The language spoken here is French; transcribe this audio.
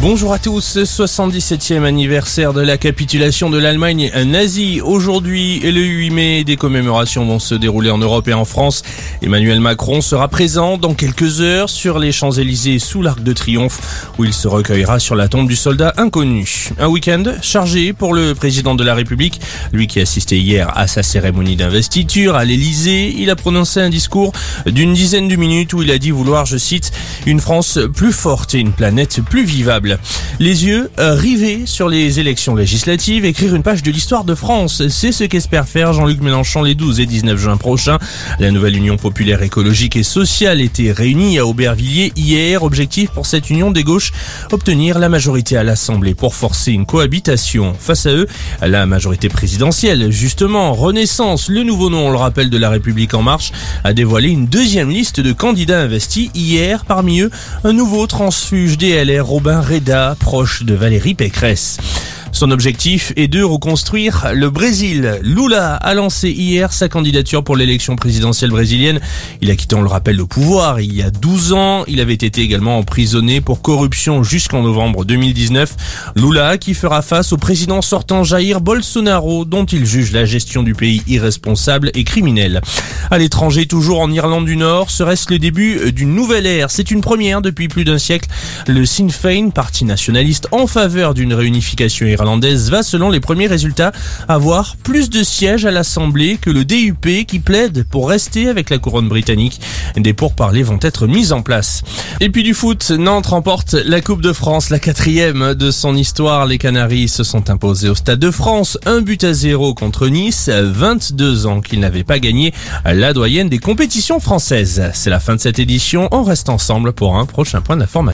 Bonjour à tous, 77e anniversaire de la capitulation de l'Allemagne nazie. Aujourd'hui et le 8 mai, des commémorations vont se dérouler en Europe et en France. Emmanuel Macron sera présent dans quelques heures sur les Champs-Élysées sous l'Arc de Triomphe où il se recueillera sur la tombe du soldat inconnu. Un week-end chargé pour le président de la République, lui qui assistait hier à sa cérémonie d'investiture à l'Élysée. Il a prononcé un discours d'une dizaine de minutes où il a dit vouloir, je cite, une France plus forte et une planète plus vivable. Les yeux euh, rivés sur les élections législatives, écrire une page de l'histoire de France, c'est ce qu'espère faire Jean-Luc Mélenchon les 12 et 19 juin prochains. La nouvelle Union populaire écologique et sociale était réunie à Aubervilliers hier. Objectif pour cette union des gauches, obtenir la majorité à l'Assemblée pour forcer une cohabitation. Face à eux, la majorité présidentielle, justement, Renaissance, le nouveau nom, on le rappelle, de la République en marche, a dévoilé une deuxième liste de candidats investis hier. Parmi eux, un nouveau transfuge DLR, Robin Ré proche de Valérie Pécresse. Son objectif est de reconstruire le Brésil. Lula a lancé hier sa candidature pour l'élection présidentielle brésilienne. Il a quitté, on le rappelle, le pouvoir il y a 12 ans. Il avait été également emprisonné pour corruption jusqu'en novembre 2019. Lula qui fera face au président sortant Jair Bolsonaro dont il juge la gestion du pays irresponsable et criminelle. À l'étranger, toujours en Irlande du Nord, serait-ce le début d'une nouvelle ère C'est une première depuis plus d'un siècle. Le Sinn Féin, parti nationaliste en faveur d'une réunification irlandaise, va, selon les premiers résultats, avoir plus de sièges à l'Assemblée que le DUP qui plaide pour rester avec la couronne britannique. Des pourparlers vont être mis en place. Et puis du foot, Nantes remporte la Coupe de France, la quatrième de son histoire. Les Canaries se sont imposés au Stade de France, un but à zéro contre Nice, 22 ans qu'ils n'avaient pas gagné la doyenne des compétitions françaises. C'est la fin de cette édition, on reste ensemble pour un prochain point d'information.